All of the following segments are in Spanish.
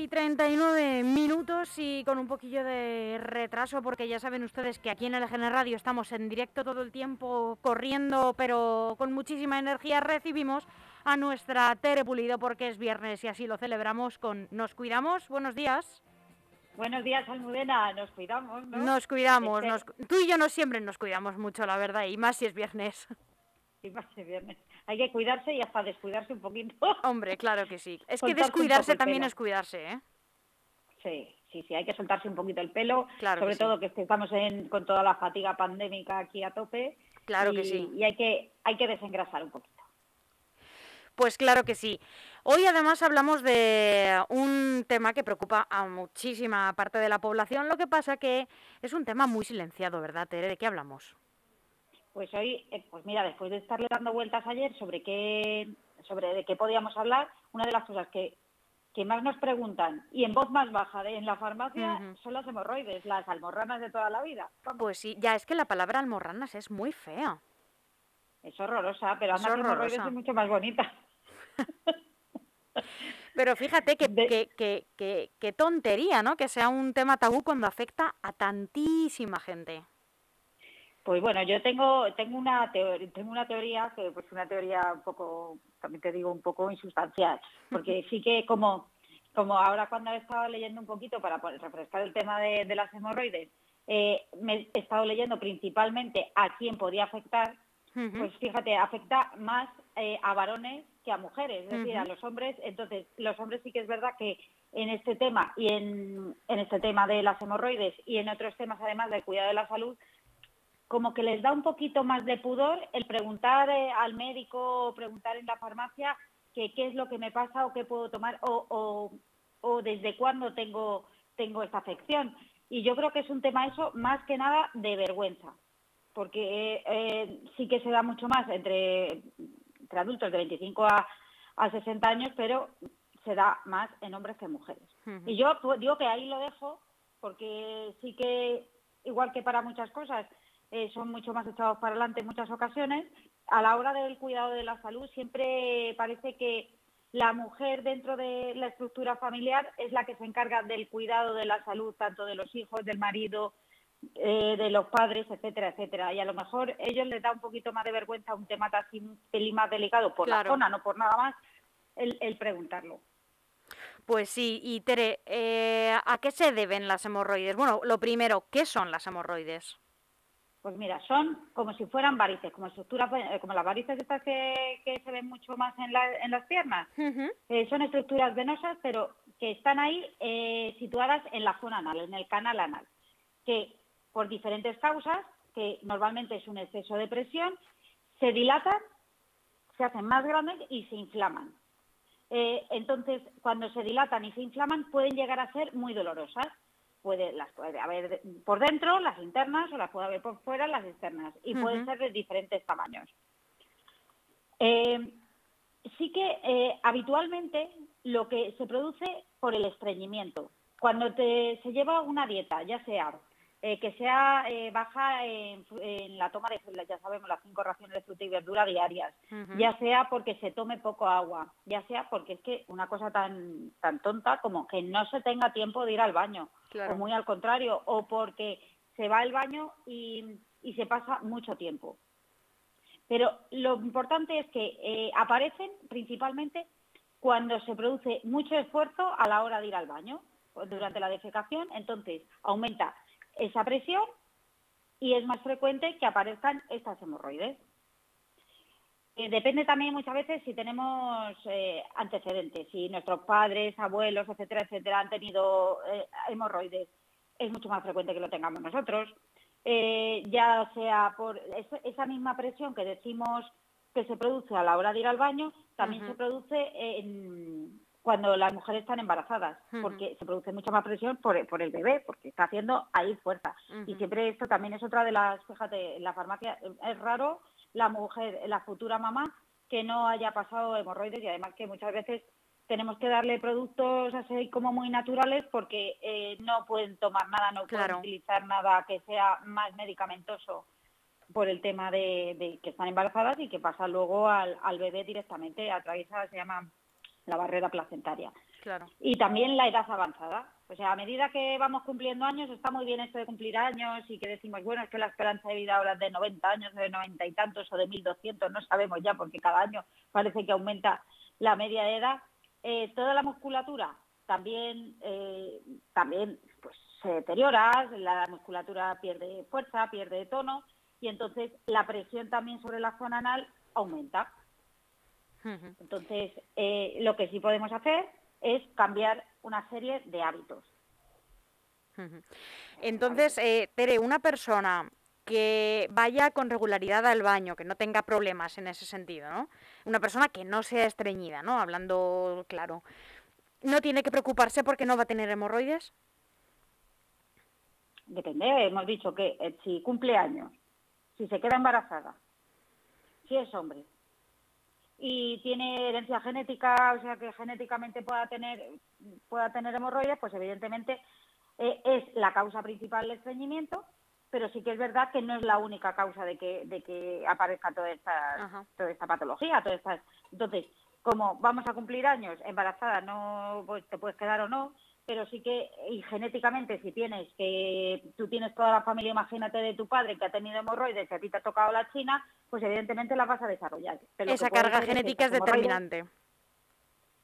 13 y 39 minutos y con un poquillo de retraso porque ya saben ustedes que aquí en el GN Radio estamos en directo todo el tiempo corriendo pero con muchísima energía recibimos a nuestra Tere Pulido porque es viernes y así lo celebramos con Nos Cuidamos. Buenos días. Buenos días, Almudena. Nos cuidamos, ¿no? Nos cuidamos. Tú y yo no siempre nos cuidamos mucho, la verdad, y más si es viernes. Y más si es viernes. Hay que cuidarse y hasta descuidarse un poquito. Hombre, claro que sí. Es que descuidarse también es cuidarse, ¿eh? Sí, sí, sí. Hay que soltarse un poquito el pelo. Claro sobre todo que estamos en, con toda la fatiga pandémica aquí a tope. Claro que sí. Y hay que, hay que desengrasar un poquito. Pues claro que sí. Hoy además hablamos de un tema que preocupa a muchísima parte de la población, lo que pasa que es un tema muy silenciado, ¿verdad, Tere? ¿De qué hablamos? Pues hoy, eh, pues mira, después de estarle dando vueltas ayer sobre qué, sobre de qué podíamos hablar, una de las cosas que, que más nos preguntan y en voz más baja de, en la farmacia son las hemorroides, las almorranas de toda la vida. Pues sí, ya es que la palabra almorranas es muy fea. Es horrorosa, pero además hemorroides es mucho más bonita. Pero fíjate que, que, tontería, ¿no? Que sea un tema tabú cuando afecta a tantísima gente. Pues bueno, yo tengo tengo una teoría, tengo una teoría que pues una teoría un poco, también te digo un poco insustancial, porque sí que como como ahora cuando he estado leyendo un poquito para refrescar el tema de, las hemorroides, eh, me he estado leyendo principalmente a quién podía afectar, pues fíjate, afecta más eh, a varones que a mujeres, es decir, a los hombres. Entonces, los hombres sí que es verdad que en este tema y en, este tema de las hemorroides y en otros temas además del cuidado de la salud, como que les da un poquito más de pudor el preguntar eh, al médico o preguntar en la farmacia que qué es lo que me pasa o qué puedo tomar o, o, desde cuándo tengo, tengo esta afección. Y yo creo que es un tema eso más que nada de vergüenza, porque eh, sí que se da mucho más entre entre adultos de 25 a, a 60 años, pero se da más en hombres que en mujeres. Y yo pues, digo que ahí lo dejo porque sí que, igual que para muchas cosas, eh, son mucho más echados para adelante en muchas ocasiones, a la hora del cuidado de la salud siempre parece que la mujer dentro de la estructura familiar es la que se encarga del cuidado de la salud, tanto de los hijos, del marido, eh, de los padres, etcétera, etcétera. Y a lo mejor ellos les da un poquito más de vergüenza un tema tan un pelín más delicado por la zona, no por nada más, el, preguntarlo. Pues sí, y Tere, eh, ¿a qué se deben las hemorroides? Bueno, lo primero, ¿qué son las hemorroides? Pues mira, son como si fueran varices, como estructuras, eh, como las varices estas que, se ven mucho más en, en las piernas. son estructuras venosas, pero que están ahí situadas en la zona anal, en el canal anal, que por diferentes causas, que normalmente es un exceso de presión, se dilatan, se hacen más grandes y se inflaman. Eh, entonces, cuando se dilatan y se inflaman, pueden llegar a ser muy dolorosas. Puede, las puede haber por dentro, las internas, o las puede haber por fuera, las externas, y pueden ser de diferentes tamaños. Eh, sí que eh, habitualmente lo que se produce por el estreñimiento. Cuando te, se lleva una dieta, ya sea eh, que sea eh, baja en, la toma de, ya sabemos, las cinco raciones de fruta y verdura diarias, ya sea porque se tome poco agua, ya sea porque es que una cosa tan, tan tonta como que no se tenga tiempo de ir al baño, o muy al contrario, o porque se va al baño y, y se pasa mucho tiempo. Pero lo importante es que eh, aparecen principalmente cuando se produce mucho esfuerzo a la hora de ir al baño, durante la defecación, entonces aumenta esa presión y es más frecuente que aparezcan estas hemorroides. Eh, depende también muchas veces si tenemos eh, antecedentes, si nuestros padres, abuelos, etcétera, etcétera, han tenido eh, hemorroides. Es mucho más frecuente que lo tengamos nosotros. ya sea por esa misma presión que decimos que se produce a la hora de ir al baño, también se produce en, cuando las mujeres están embarazadas, porque se produce mucha más presión por, el bebé, porque está haciendo ahí fuerza. Y siempre esto también es otra de las, fíjate, en la farmacia es raro la mujer, la futura mamá, que no haya pasado hemorroides y además que muchas veces tenemos que darle productos así como muy naturales porque eh, no pueden tomar nada, no pueden utilizar nada que sea más medicamentoso por el tema de, que están embarazadas y que pasa luego al, al bebé directamente, a través se llama la barrera placentaria. Claro. Y también la edad avanzada. O sea, a medida que vamos cumpliendo años, está muy bien esto de cumplir años y que decimos, bueno, es que la esperanza de vida ahora es de 90 años, de 90 y tantos o de 1200, no sabemos ya, porque cada año parece que aumenta la media de edad. Eh, toda la musculatura también, eh, también pues, se deteriora, la musculatura pierde fuerza, pierde tono y entonces la presión también sobre la zona anal aumenta. Entonces, eh, lo que sí podemos hacer es cambiar una serie de hábitos. Entonces, eh, Tere, una persona que vaya con regularidad al baño, que no tenga problemas en ese sentido, ¿no? Una persona que no sea estreñida, ¿no? Hablando claro. ¿No tiene que preocuparse porque no va a tener hemorroides? Depende, hemos dicho que eh, si cumple años, si se queda embarazada, si es hombre, y tiene herencia genética, o sea que genéticamente pueda tener pueda tener hemorroides, pues evidentemente eh, es la causa principal del estreñimiento, pero sí que es verdad que no es la única causa de que de que aparezca toda esta toda esta patología, todas estas entonces como vamos a cumplir años embarazada, no pues, te puedes quedar o no, pero sí que, y genéticamente, si tienes que tú tienes toda la familia, imagínate de tu padre que ha tenido hemorroides y a ti te ha tocado la china, pues evidentemente la vas a desarrollar. Esa carga genética es determinante.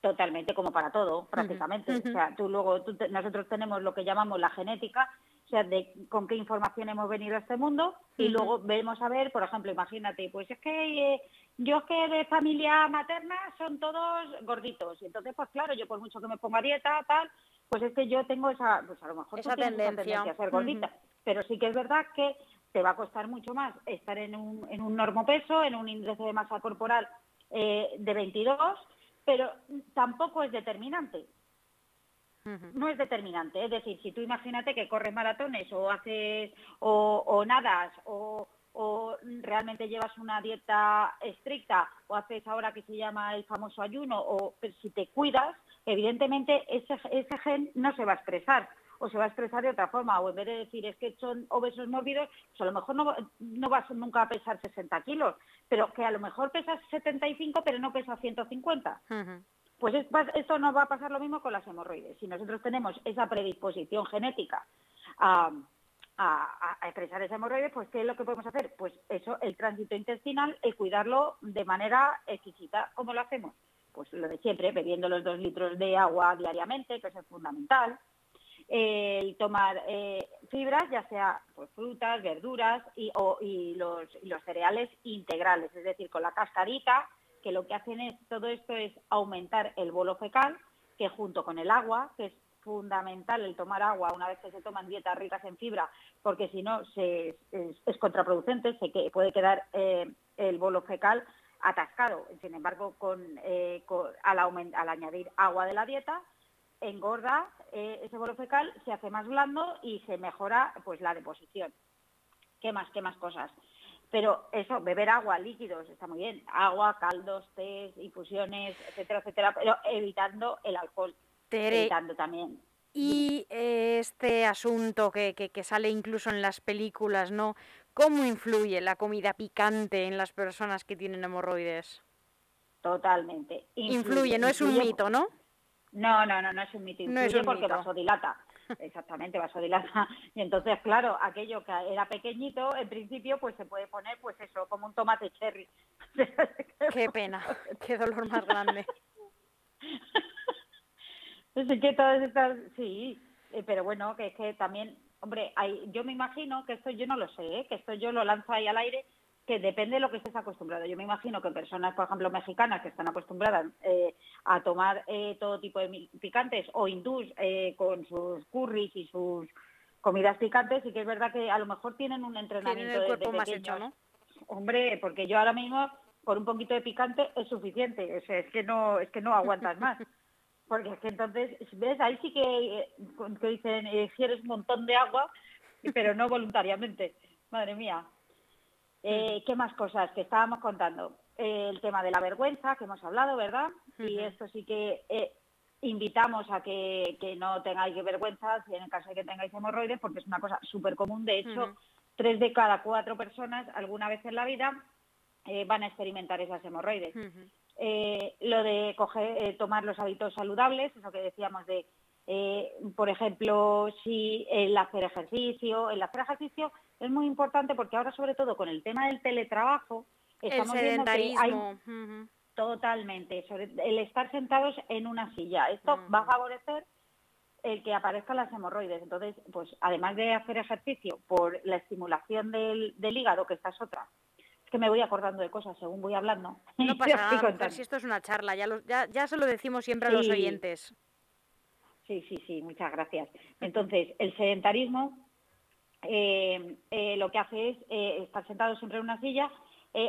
Totalmente, como para todo, prácticamente. O sea, tú luego, nosotros tenemos lo que llamamos la genética, o sea, de con qué información hemos venido a este mundo y luego vemos a ver, por ejemplo, imagínate, pues es que eh, yo es que de familia materna son todos gorditos y entonces, pues claro, yo por mucho que me ponga dieta, tal, pues es que yo tengo esa, pues a lo mejor esa, tendencia. a ser gordita, pero sí que es verdad que te va a costar mucho más estar en un, en un normopeso, en un índice de masa corporal eh, de 22, pero tampoco es determinante. No es determinante, es decir, si tú imagínate que corres maratones o haces o, o nadas o, o realmente llevas una dieta estricta o haces ahora que se llama el famoso ayuno o si te cuidas, evidentemente ese, ese gen no se va a expresar o se va a expresar de otra forma, o en vez de decir es que son obesos mórbidos, pues a lo mejor no, no vas nunca a pesar 60 kilos, pero que a lo mejor pesas 75 pero no pesas 150. Pues esto no va a pasar lo mismo con las hemorroides. Si nosotros tenemos esa predisposición genética a, a, expresar esa hemorroide, pues ¿qué es lo que podemos hacer? Pues eso, el tránsito intestinal, el cuidarlo de manera exquisita. ¿Cómo lo hacemos? Pues lo de siempre, bebiendo los dos litros de agua diariamente, que eso es fundamental. el tomar eh, fibras, ya sea pues, frutas, verduras y, los, cereales integrales, es decir, con la cascarita, que lo que hacen es, todo esto es aumentar el bolo fecal, que junto con el agua, que es fundamental el tomar agua una vez que se toman dietas ricas en fibra, porque si no es, contraproducente, se que, puede quedar eh, el bolo fecal atascado. Sin embargo, con, eh, al, al, añadir agua de la dieta, engorda eh, ese bolo fecal, se hace más blando y se mejora pues la deposición. ¿Qué más? ¿Qué más cosas? Pero eso, beber agua, líquidos, está muy bien. Agua, caldos, tés, infusiones, etcétera, etcétera, pero evitando el alcohol. evitando también y este asunto que, que, que, sale incluso en las películas, ¿no? ¿Cómo influye la comida picante en las personas que tienen hemorroides? Totalmente. Influye, no es un mito, ¿no? No, no, no, no es un mito. Influye no es un porque mito. vasodilata. Exactamente, vasodilata. Y entonces, claro, aquello que era pequeñito, en principio, pues se puede poner, pues eso, como un tomate cherry. Qué pena, qué dolor más grande. Es que todas estas, sí, eh, pero bueno, que es que también Hombre, hay, yo me imagino que esto yo no lo sé, ¿eh? que esto yo lo lanzo ahí al aire, que depende de lo que estés acostumbrado. Yo me imagino que personas, por ejemplo, mexicanas que están acostumbradas eh, a tomar eh, todo tipo de picantes o hindús con sus curries y sus comidas picantes, y que es verdad que a lo mejor tienen un entrenamiento el cuerpo más hecho, ¿no? Hombre, porque yo ahora mismo por un poquito de picante es suficiente, es que no es que no aguantas más. Porque es que entonces, ¿ves? Ahí sí que, que dicen, eh, un montón de agua, pero no voluntariamente. Madre mía. Eh, ¿Qué más cosas que estábamos contando? Eh, el tema de la vergüenza, que hemos hablado, ¿verdad? Y esto sí que eh, invitamos a que, que, no tengáis vergüenza si en el caso de que tengáis hemorroides, porque es una cosa súper común. De hecho, tres de cada cuatro personas alguna vez en la vida van a experimentar esas hemorroides. eh, lo de coger, eh, tomar los hábitos saludables, eso que decíamos de, eh, por ejemplo, si el hacer ejercicio, el hacer ejercicio es muy importante porque ahora sobre todo con el tema del teletrabajo estamos viendo que hay totalmente sobre el estar sentados en una silla. Esto va a favorecer el que aparezcan las hemorroides. Entonces, pues además de hacer ejercicio por la estimulación del, del hígado, que esta es otra, que me voy acordando de cosas según voy hablando. No pasa nada, si esto es una charla, ya, ya, ya se lo decimos siempre a los oyentes. Sí, sí, sí, muchas gracias. Entonces, el sedentarismo eh, eh, lo que hace es eh, estar sentado siempre en una silla,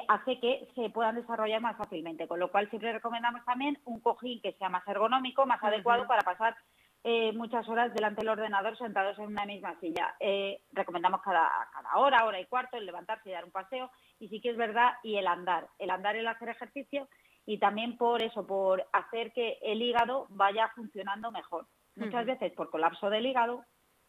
hace que se puedan desarrollar más fácilmente, con lo cual siempre recomendamos también un cojín que sea más ergonómico, más adecuado para pasar muchas horas delante del ordenador sentados en una misma silla. Recomendamos cada, cada hora, hora y cuarto, el levantarse y dar un paseo. Y sí que es verdad, y el andar. El andar, el hacer ejercicio y también por eso, por hacer que el hígado vaya funcionando mejor. Muchas veces por colapso del hígado,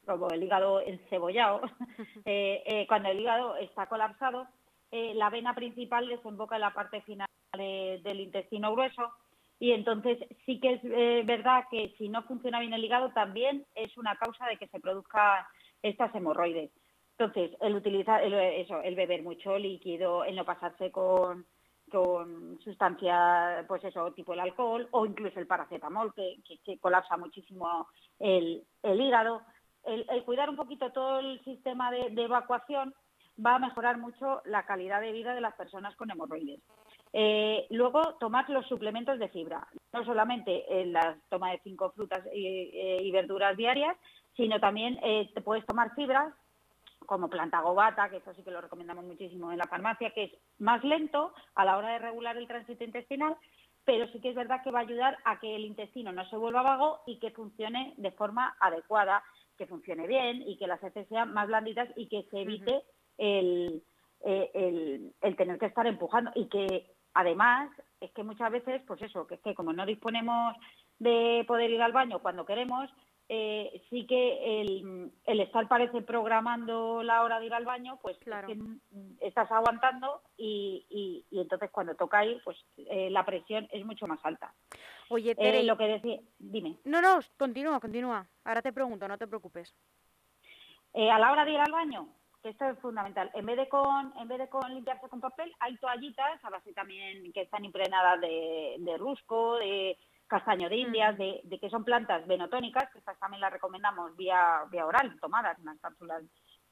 como el hígado encebollado, eh, cuando el hígado está colapsado, la vena principal desemboca en la parte final del intestino grueso y entonces sí que es eh, verdad que si no funciona bien el hígado también es una causa de que se produzcan estas hemorroides. Entonces, el utilizar el, eso, el beber mucho líquido, el no pasarse con, con sustancias, pues eso, tipo el alcohol o incluso el paracetamol, que, que, colapsa muchísimo el, el hígado. El, cuidar un poquito todo el sistema de evacuación va a mejorar mucho la calidad de vida de las personas con hemorroides. Eh, luego, tomar los suplementos de fibra, no solamente en la toma de cinco frutas y, verduras diarias, sino también eh, te puedes tomar fibras como planta gobata, que eso sí que lo recomendamos muchísimo en la farmacia, que es más lento a la hora de regular el tránsito intestinal, pero sí que es verdad que va a ayudar a que el intestino no se vuelva vago y que funcione de forma adecuada, que funcione bien y que las heces sean más blanditas y que se evite el, el, tener que estar empujando. Y que Además, es que muchas veces, pues eso, que es que como no disponemos de poder ir al baño cuando queremos, eh, sí que el, el, estar parece programando la hora de ir al baño, pues estás aguantando y, y, entonces cuando toca ir, pues eh, la presión es mucho más alta. Oye, Tere, eh, lo que decía, dime. No, no, continúa, continúa. Ahora te pregunto, no te preocupes. a la hora de ir al baño, esto es fundamental. En vez de con, en vez de con limpiarse con papel, hay toallitas, a base también que están impregnadas de, de rusco, de castaño de indias, mm. de, de, que son plantas venotónicas, que estas también las recomendamos vía, vía oral, tomadas en las cápsulas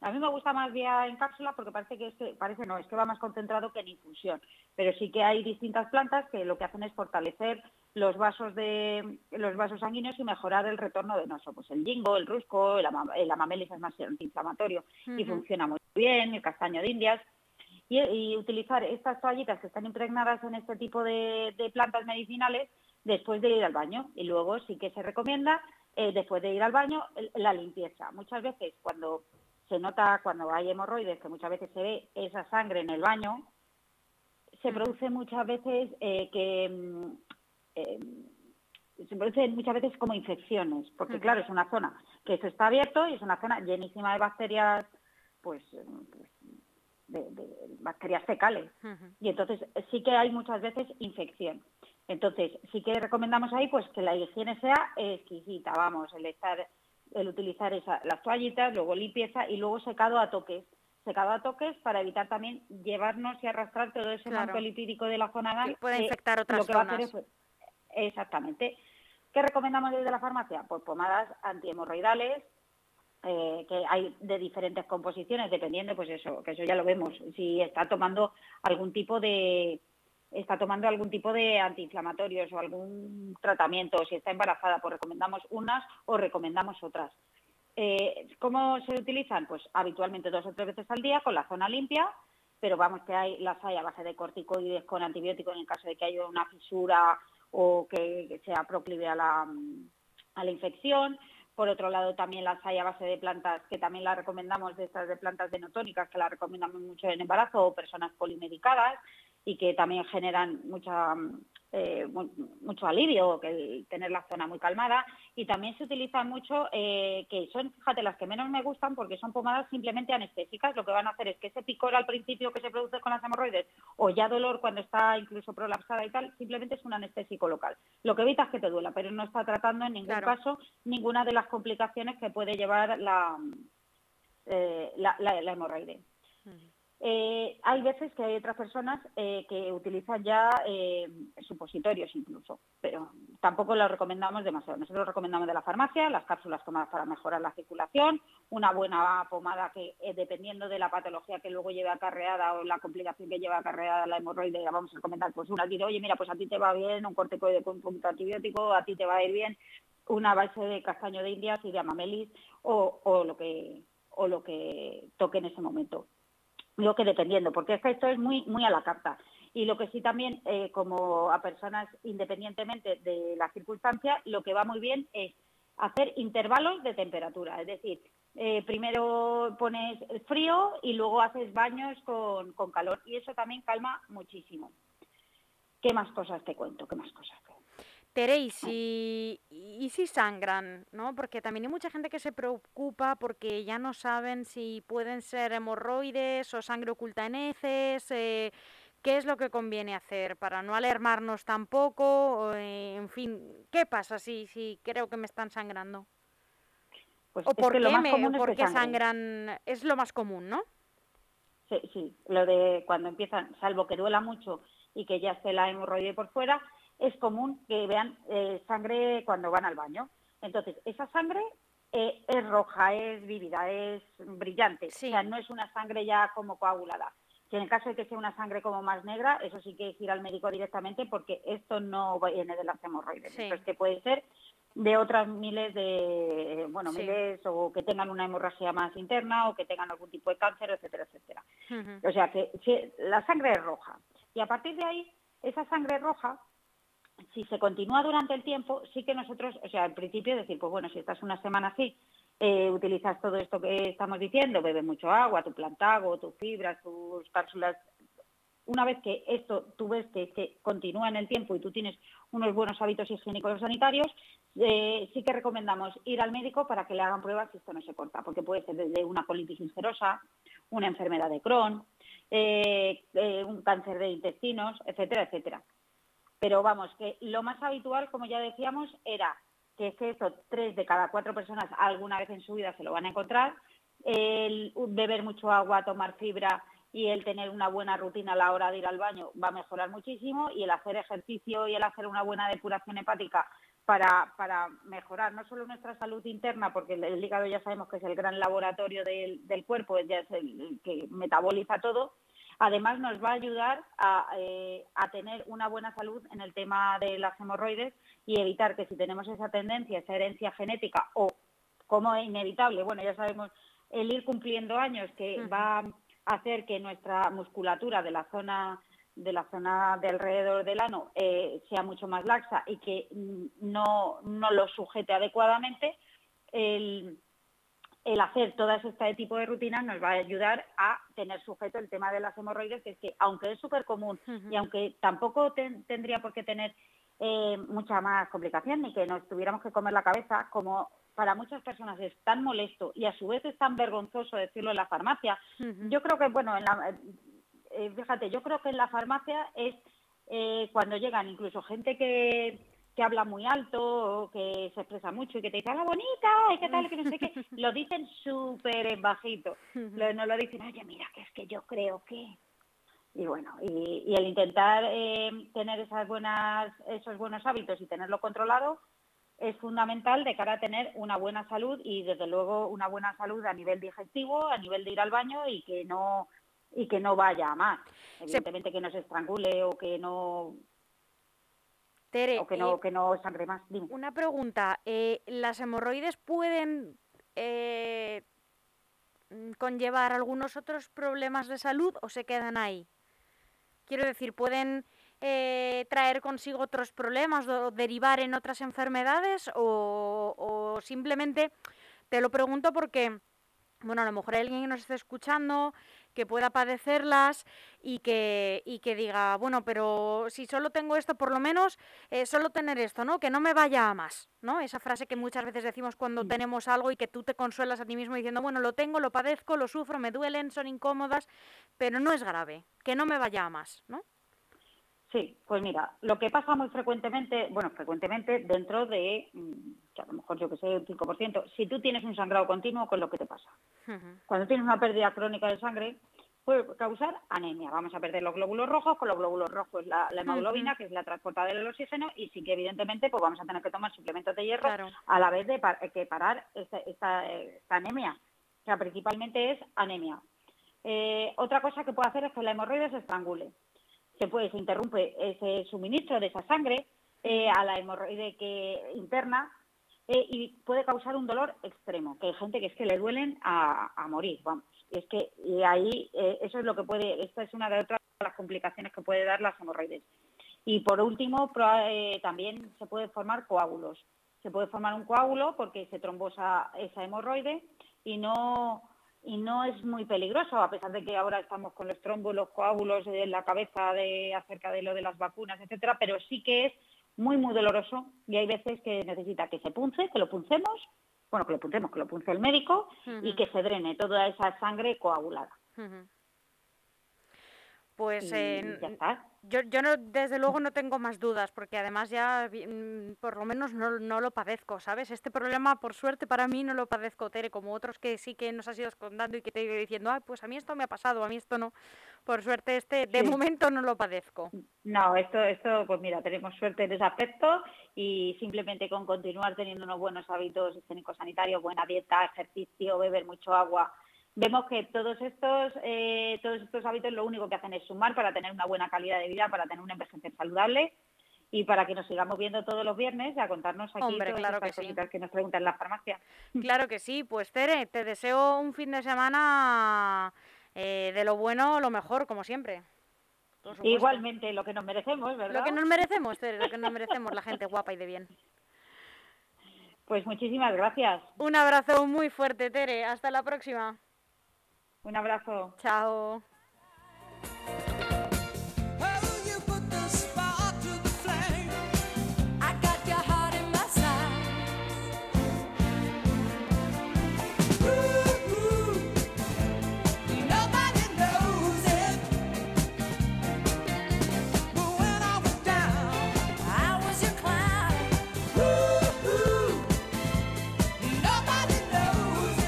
a mí me gusta más vía en cápsula porque parece que, parece no, es que va más concentrado que en infusión. Pero sí que hay distintas plantas que lo que hacen es fortalecer los vasos de los vasos sanguíneos y mejorar el retorno venoso. Pues el jingo, el rusco, el, amamelis es más antiinflamatorio y funciona muy bien, el castaño de indias. Y, utilizar estas toallitas que están impregnadas en este tipo de, plantas medicinales después de ir al baño. Y luego sí que se recomienda, eh, después de ir al baño, la limpieza. Muchas veces cuando se nota cuando hay hemorroides, que muchas veces se ve esa sangre en el baño, se produce muchas veces eh, que mm, eh, se producen muchas veces como infecciones, porque claro, es una zona que eso está abierto y es una zona llenísima de bacterias, pues, pues de, bacterias fecales. Y entonces sí que hay muchas veces infección. Entonces sí que recomendamos ahí pues que la higiene sea exquisita, vamos, el estar el utilizar esa, las toallitas, luego limpieza y luego secado a toques. Secado a toques para evitar también llevarnos y arrastrar todo ese manto lipídico de la zona anal. puede infectar otras zonas. exactamente. ¿Qué recomendamos desde la farmacia? Pues pomadas antihemorroidales, eh, que hay de diferentes composiciones, dependiendo, pues eso, que eso ya lo vemos, si está tomando algún tipo de, está tomando algún tipo de antiinflamatorios o algún tratamiento, si está embarazada, pues recomendamos unas o recomendamos otras. Eh, ¿Cómo se utilizan? Pues habitualmente dos o tres veces al día con la zona limpia, pero vamos que hay, las hay a base de corticoides con antibióticos en el caso de que haya una fisura o que sea proclive a la, a la infección. Por otro lado, también las hay a base de plantas, que también las recomendamos de estas de plantas denotónicas, que las recomendamos mucho en embarazo o personas polimedicadas. Y que también generan mucha eh, mucho alivio, que tener la zona muy calmada. Y también se utilizan mucho, eh, que son, fíjate, las que menos me gustan porque son pomadas simplemente anestésicas. Lo que van a hacer es que ese picor al principio que se produce con las hemorroides o ya dolor cuando está incluso prolapsada y tal, simplemente es un anestésico local. Lo que evita es que te duela, pero no está tratando en ningún caso ninguna de las complicaciones que puede llevar la, eh, la, hemorroide. Eh, hay veces que hay otras personas eh, que utilizan ya eh, supositorios incluso, pero tampoco lo recomendamos demasiado. Nosotros recomendamos de la farmacia, las cápsulas tomadas para mejorar la circulación, una buena pomada que dependiendo de la patología que luego lleve acarreada o la complicación que lleve acarreada la hemorroide, vamos a recomendar pues una tira, oye mira, pues a ti te va bien un corticoide con punto antibiótico, a ti te va a ir bien una base de castaño de India, si llama melis o, o lo que o lo que toque en ese momento lo que dependiendo, porque es que esto es muy, muy a la carta. Y lo que sí también, eh, como a personas independientemente de la circunstancia, lo que va muy bien es hacer intervalos de temperatura. Es decir, eh, primero pones frío y luego haces baños con, con calor. Y eso también calma muchísimo. ¿Qué más cosas te cuento? ¿Qué más cosas? Teréis, y, y, si sangran, ¿no? Porque también hay mucha gente que se preocupa porque ya no saben si pueden ser hemorroides o sangre oculta en heces. Eh, ¿Qué es lo que conviene hacer para no alarmarnos tampoco? Eh, en fin, ¿qué pasa si, si creo que me están sangrando? Pues ¿O por qué, sangran? Es lo más común, ¿no? Sí, sí, lo de cuando empiezan, salvo que duela mucho y que ya esté la hemorroide por fuera, es común que vean eh, sangre cuando van al baño. Entonces, esa sangre eh, es roja, es vívida, es brillante. O sea, no es una sangre ya como coagulada. Si en el caso de que sea una sangre como más negra, eso sí que es ir al médico directamente porque esto no viene de las hemorroides. Esto es que puede ser de otras miles de, bueno, miles o que tengan una hemorragia más interna o que tengan algún tipo de cáncer, etcétera, etcétera. O sea que la sangre es roja. Y a partir de ahí, esa sangre roja si se continúa durante el tiempo, sí que nosotros, o sea, al principio decir, pues bueno, si estás una semana así, eh, utilizas todo esto que estamos diciendo, bebes mucho agua, tu plantago, tus fibras, tus cápsulas. Una vez que esto tú ves que, continúa en el tiempo y tú tienes unos buenos hábitos higiénicos sanitarios, eh, sí que recomendamos ir al médico para que le hagan pruebas si esto no se corta, porque puede ser desde una colitis ulcerosa, una enfermedad de Crohn, eh, un cáncer de intestinos, etcétera, etcétera. Pero vamos, que lo más habitual, como ya decíamos, era que es que esto, tres de cada cuatro personas alguna vez en su vida se lo van a encontrar, el beber mucho agua, tomar fibra y el tener una buena rutina a la hora de ir al baño va a mejorar muchísimo. Y el hacer ejercicio y el hacer una buena depuración hepática para, para mejorar no solo nuestra salud interna, porque el, hígado ya sabemos que es el gran laboratorio del, del cuerpo, ya es el que metaboliza todo, Además, nos va a ayudar eh, a, tener una buena salud en el tema de las hemorroides y evitar que si tenemos esa tendencia, esa herencia genética o como es inevitable, bueno, ya sabemos, el ir cumpliendo años que va a hacer que nuestra musculatura de la zona de la zona de alrededor del ano eh, sea mucho más laxa y que no, no lo sujete adecuadamente, el, el hacer todo este tipo de rutinas nos va a ayudar a tener sujeto el tema de las hemorroides, que es que aunque es súper común y aunque tampoco tendría por qué tener eh, mucha más complicación ni que nos tuviéramos que comer la cabeza, como para muchas personas es tan molesto y a su vez es tan vergonzoso decirlo en la farmacia, yo creo que, bueno, en la, eh, fíjate, yo creo que en la farmacia es eh, cuando llegan incluso gente que que habla muy alto que se expresa mucho y que te dice, la bonita! ¿Y qué tal? Que no sé qué. Lo dicen súper bajito. No lo dicen, oye, mira, que es que yo creo que... Y bueno, y, el intentar eh, tener esas buenas, esos buenos hábitos y tenerlo controlado es fundamental de cara a tener una buena salud y desde luego una buena salud a nivel digestivo, a nivel de ir al baño y que no y que no vaya a más. Evidentemente que no se estrangule o que no o que no, que no sangre más. Una pregunta, eh, ¿las hemorroides pueden eh, conllevar algunos otros problemas de salud o se quedan ahí? Quiero decir, ¿pueden eh, traer consigo otros problemas o derivar en otras enfermedades o, simplemente te lo pregunto porque bueno, a lo mejor hay alguien que nos esté escuchando que pueda padecerlas y que, y que diga, bueno, pero si solo tengo esto, por lo menos eh, solo tener esto, ¿no? Que no me vaya a más, ¿no? Esa frase que muchas veces decimos cuando tenemos algo y que tú te consuelas a ti mismo diciendo, bueno, lo tengo, lo padezco, lo sufro, me duelen, son incómodas, pero no es grave, que no me vaya a más, ¿no? Sí, pues mira, lo que pasa muy frecuentemente, bueno, frecuentemente dentro de, mm, que a lo mejor yo que sé, un 5%, si tú tienes un sangrado continuo, ¿qué es lo que te pasa? Cuando tienes una pérdida crónica de sangre, puede causar anemia. Vamos a perder los glóbulos rojos, con los glóbulos rojos la, la hemoglobina, que es la transportadora del oxígeno, y sí que evidentemente pues vamos a tener que tomar suplementos de hierro Claro. a la vez de par- que parar esta, esta, esta anemia. O sea, principalmente es anemia. Eh, otra cosa que puede hacer es que la hemorroide se estrangule. Se puede, se interrumpe ese suministro de esa sangre eh, a la hemorroide que interna eh, y puede causar un dolor extremo, que hay gente que es que le duelen a, a morir, vamos. Y es que y ahí eh, eso es lo que puede, esta es una de otras las complicaciones que puede dar las hemorroides. Y por último, también se puede formar coágulos. Se puede formar un coágulo porque se trombosa esa hemorroide y no y no es muy peligroso, a pesar de que ahora estamos con los trombos, los coágulos en la cabeza de acerca de lo de las vacunas, etcétera, pero sí que es muy muy doloroso y hay veces que necesita que se punce, que lo puncemos, bueno, que lo puncemos, que lo punce el médico y que se drene toda esa sangre coagulada. Pues eh. Yo, yo no, desde luego no tengo más dudas, porque además ya mm, por lo menos no, no lo padezco, ¿sabes? Este problema, por suerte para mí, no lo padezco, Tere, como otros que sí que nos has ido contando y que te he ido diciendo, ah, pues a mí esto me ha pasado, a mí esto no. Por suerte este, de Sí. momento no lo padezco. No, esto, esto, pues mira, tenemos suerte en ese aspecto y simplemente con continuar teniendo unos buenos hábitos higiénicos sanitarios, buena dieta, ejercicio, beber mucho agua, vemos que todos estos, eh, todos estos hábitos lo único que hacen es sumar para tener una buena calidad de vida, para tener un envejecer saludable y para que nos sigamos viendo todos los viernes a contarnos aquí Hombre, todas claro estas que sí. cositas que nos preguntan en la farmacia. Claro que sí, pues Tere, te deseo un fin de semana eh, de lo bueno, lo mejor, como siempre. Igualmente lo que nos merecemos, ¿verdad? Lo que nos merecemos, Tere, lo que nos merecemos, la gente guapa y de bien. Pues muchísimas gracias. Un abrazo muy fuerte, Tere. Hasta la próxima. Un abrazo. Chao.